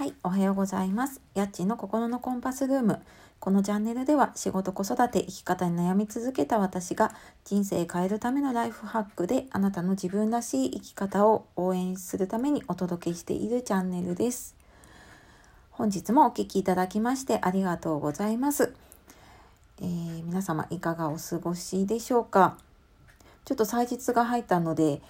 はい、おはようございます。やっちの心のコンパスルーム。このチャンネルでは仕事子育て生き方に悩み続けた私が人生変えるためのライフハックであなたの自分らしい生き方を応援するためにお届けしているチャンネルです。本日もお聴きいただきましてありがとうございます。えー皆様いかがお過ごしでしょうか？ちょっと祭日が入ったので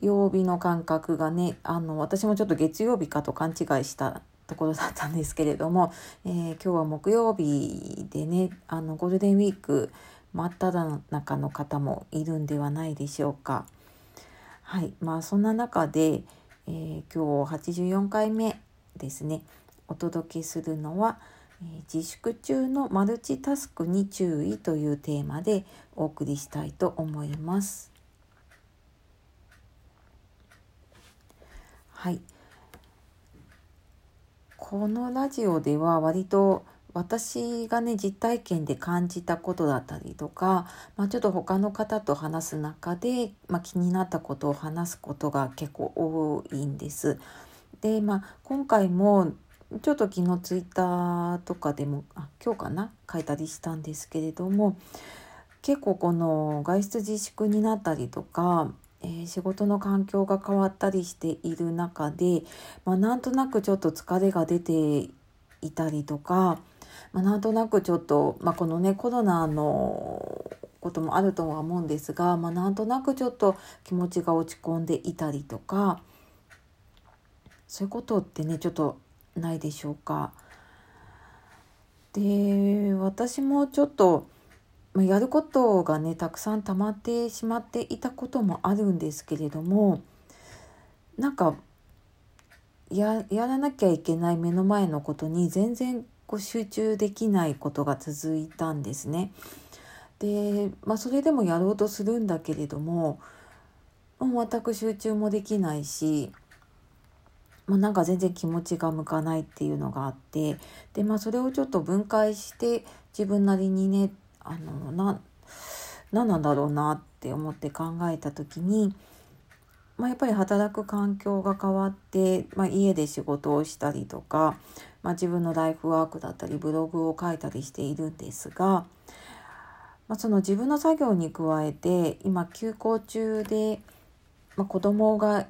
曜日の感覚がねあの私もちょっと月曜日かと勘違いしたところだったんですけれども、えー今日は木曜日でねあのゴールデンウィーク真っ只中の方もいるんではないでしょうか。はいまあそんな中で、えー今日84回目ですねお届けするのは、えー自粛中のマルチタスクに注意というテーマでお送りしたいと思います。はい。このラジオでは割と私がね実体験で感じたことだったりとか、まあ、ちょっと他の方と話す中で、まあ、気になったことを話すことが結構多いんです。で、まあ、今回もちょっと昨日ツイッターとかでもあ今日かな？書いたりしたんですけれども結構この外出自粛になったりとか、えー仕事の環境が変わったりしている中で、まあ、なんとなくちょっと疲れが出ていたりとか、まあ、なんとなくちょっと、まあ、このねコロナのこともあるとは思うんですが、まあ、なんとなくちょっと気持ちが落ち込んでいたりとかそういうことってねちょっとないでしょうか。で私もちょっとまあやることがねたくさん溜まってしまっていたこともあるんですけれどもなんかやらなきゃいけない目の前のことに全然こう集中できないことが続いたんですね。で、まあ、それでもやろうとするんだけれどもう全く集中もできないしもうなんか全然気持ちが向かないっていうのがあってで、まあ、それをちょっと分解して自分なりにねあのな何なんだろうなって思って考えた時に、まあ、やっぱり働く環境が変わって、まあ、家で仕事をしたりとか、まあ、自分のライフワークだったりブログを書いたりしているんですが、まあ、その自分の作業に加えて今休校中で、まあ、子供が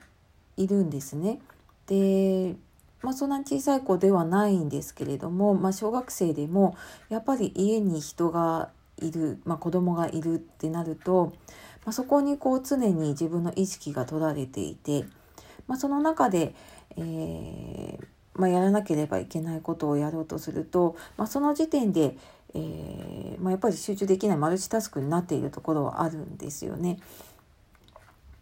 いるんですね。でまあ、そんなに小さい子ではないんですけれども、まあ、小学生でもやっぱり家に人がいる、まあ、子供がいるってなると、まあ、そこにこう常に自分の意識が取られていて、まあ、その中で、えーまあ、やらなければいけないことをやろうとすると、まあ、その時点で、えーまあ、やっぱり集中できないマルチタスクになっているところはあるんですよね。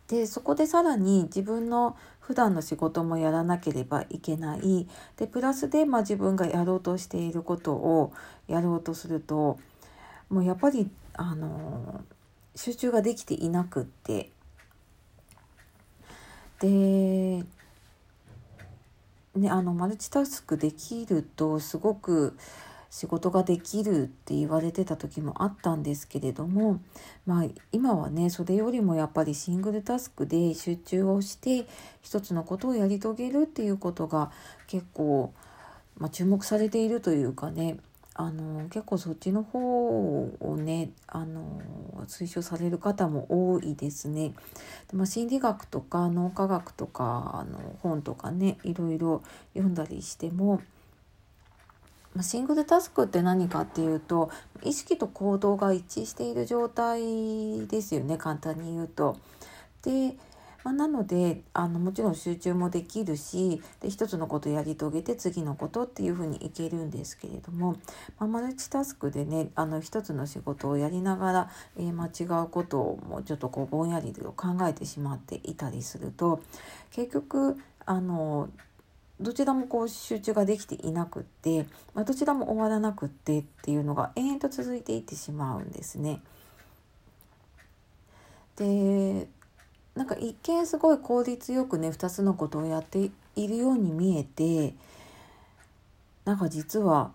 でそこでさらに自分の普段の仕事もやらなければいけないでプラスで、まあ、自分がやろうとしていることをやろうとするともうやっぱりあの集中ができていなくって。で、ね、あのマルチタスクできるとすごく仕事ができるって言われてた時もあったんですけれどもまあ今はねそれよりもやっぱりシングルタスクで集中をして一つのことをやり遂げるっていうことが結構、まあ、注目されているというかね。あの結構そっちの方をねあの推奨される方も多いですね。でまあ、心理学とか脳科学とかあの本とかねいろいろ読んだりしてもまあシングルタスクって何かっていうと意識と行動が一致している状態ですよね簡単に言うと。で、まあ、なのであのもちろん集中もできるしで一つのことやり遂げて次のことっていうふうにいけるんですけれども、まあ、マルチタスクでねあの一つの仕事をやりながら、えーまあ、違うことをもうちょっとこうぼんやりと考えてしまっていたりすると結局あのどちらもこう集中ができていなくって、まあ、どちらも終わらなくってっていうのが延々と続いていってしまうんですね。でなんか一見すごい効率よくね2つのことをやっているように見えてなんか実は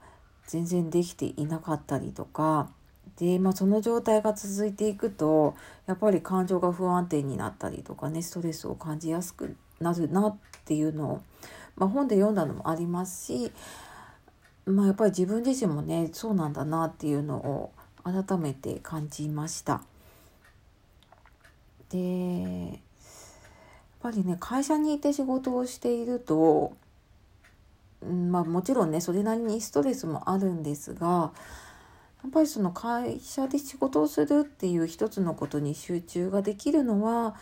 全然できていなかったりとかで、まあ、その状態が続いていくとやっぱり感情が不安定になったりとかねストレスを感じやすくなるなっていうのを、まあ、本で読んだのもありますし、まあ、やっぱり自分自身もねそうなんだなっていうのを改めて感じました。でやっぱりね会社にいて仕事をしていると、うんまあ、もちろんねそれなりにストレスもあるんですがやっぱりその会社で仕事をするっていう一つのことに集中ができるのは、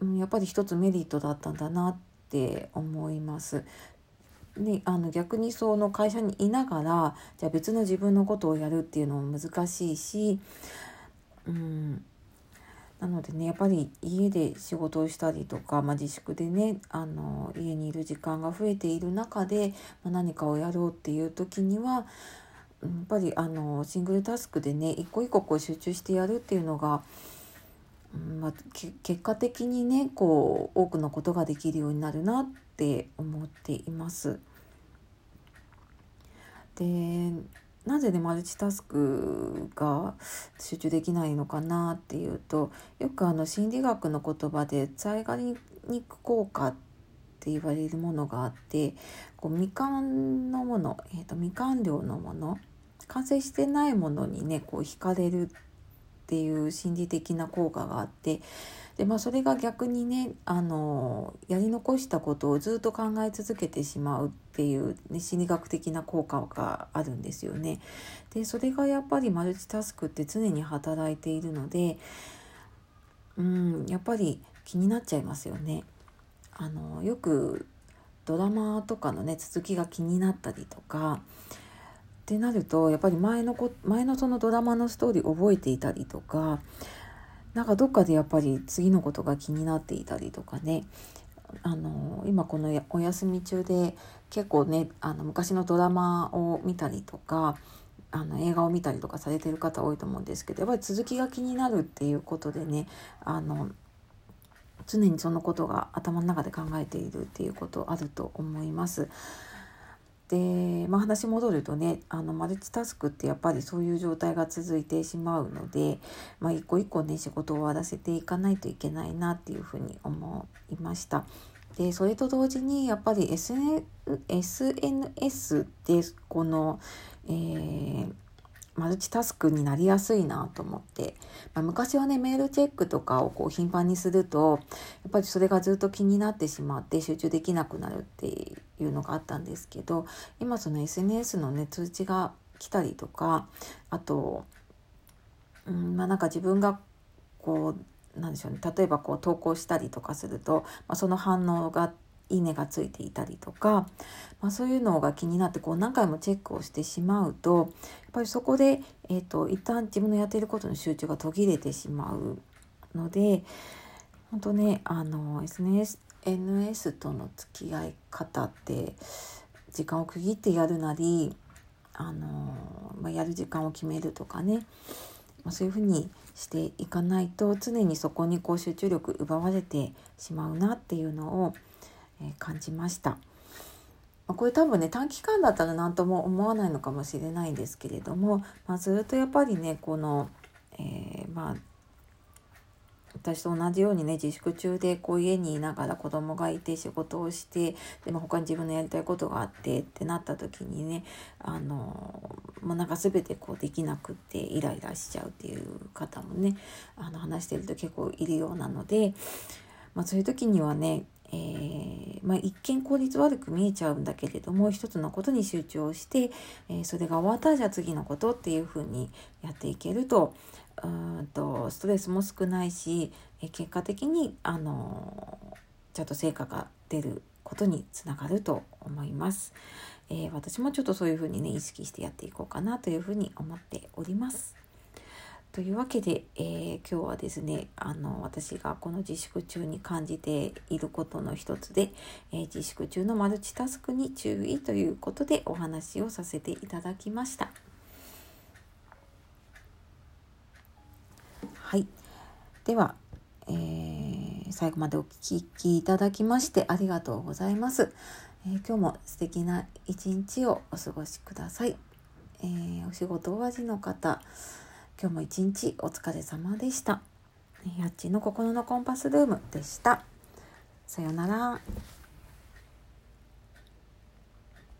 うん、やっぱり一つメリットだったんだなって思います。であの逆にその会社にいながらじゃあ別の自分のことをやるっていうのも難しいし、うん、なのでねやっぱり家で仕事をしたりとか、まあ、自粛でねあの家にいる時間が増えている中で、まあ、何かをやろうっていう時にはやっぱりあのシングルタスクでね一個一個こう集中してやるっていうのが、まあ、結果的にねこう多くのことができるようになるなって思っています。でなぜねマルチタスクが集中できないのかなっていうとよくあの心理学の言葉でザイガニック効果って言われるものがあってこう未完のもの、えーと、未完了のもの完成してないものにねこう惹かれるっていう心理的な効果があってで、まあ、それが逆にねあのやり残したことをずっと考え続けてしまうっていう、ね、心理学的な効果があるんですよね。でそれがやっぱりマルチタスクって常に働いているのでうんやっぱり気になっちゃいますよね。あのよくドラマとかのね続きが気になったりとかってなるとやっぱり前のこ前のそのドラマのストーリー覚えていたりとかなんかどっかでやっぱり次のことが気になっていたりとかねあの今このお休み中で結構ねあの昔のドラマを見たりとかあの映画を見たりとかされてる方多いと思うんですけどやっぱり続きが気になるっていうことでねあの常にそのことが頭の中で考えているっていうことあると思います。で、まあ、話戻るとねあのマルチタスクってやっぱりそういう状態が続いてしまうので、まあ、一個一個ね仕事を終わらせていかないといけないなっていうふうに思いました。でそれと同時にやっぱり SN SNS でこの、えーマルチタスクになりやすいなと思って、まあ、昔はねメールチェックとかをこう頻繁にするとやっぱりそれがずっと気になってしまって集中できなくなるっていうのがあったんですけど今その SNS のね通知が来たりとかあと、うんまあ、なんか自分がこうなんでしょうね。例えばこう投稿したりとかすると、まあ、その反応がいいねがついていたりとか、まあ、そういうのが気になってこう何回もチェックをしてしまうとやっぱりそこで、えーと、一旦自分のやっていることの集中が途切れてしまうので本当ねあの SNS NS との付き合い方って時間を区切ってやるなりあの、まあ、やる時間を決めるとかね、そういうふうにしていかないと常にそこにこう集中力奪われてしまうなっていうのをえ感じました。これ多分ね短期間だったら何とも思わないのかもしれないんですけれども、まあ、ずっとやっぱりねこの、えー、まあ私と同じようにね自粛中でこう家にいながら子供がいて仕事をしてでも他に自分のやりたいことがあってってなった時にねあのもうなんか全てこうできなくってイライラしちゃうっていう方もねあの話してると結構いるようなので、まあ、そういう時にはねえー、まあ、一見効率悪く見えちゃうんだけれども一つのことに集中をして、えー、それが終わったらじゃあ次のことっていうふうにやっていけるとうんとストレスも少ないし、えー、結果的に、あのちゃんと成果が出ることにつながると思います。え私もちょっとそういうふうにね意識してやっていこうかなというふうに思っております。というわけで、えー、今日はですねあの私がこの自粛中に感じていることの一つで、えー、自粛中のマルチタスクに注意ということでお話をさせていただきました。はい。では、えー、最後までお聴きいただきましてありがとうございます。え、今日も素敵な一日をお過ごしください。え、お仕事終わりの方、今日も一日お疲れ様でした。やっちの心のコンパスルームでした。さようなら。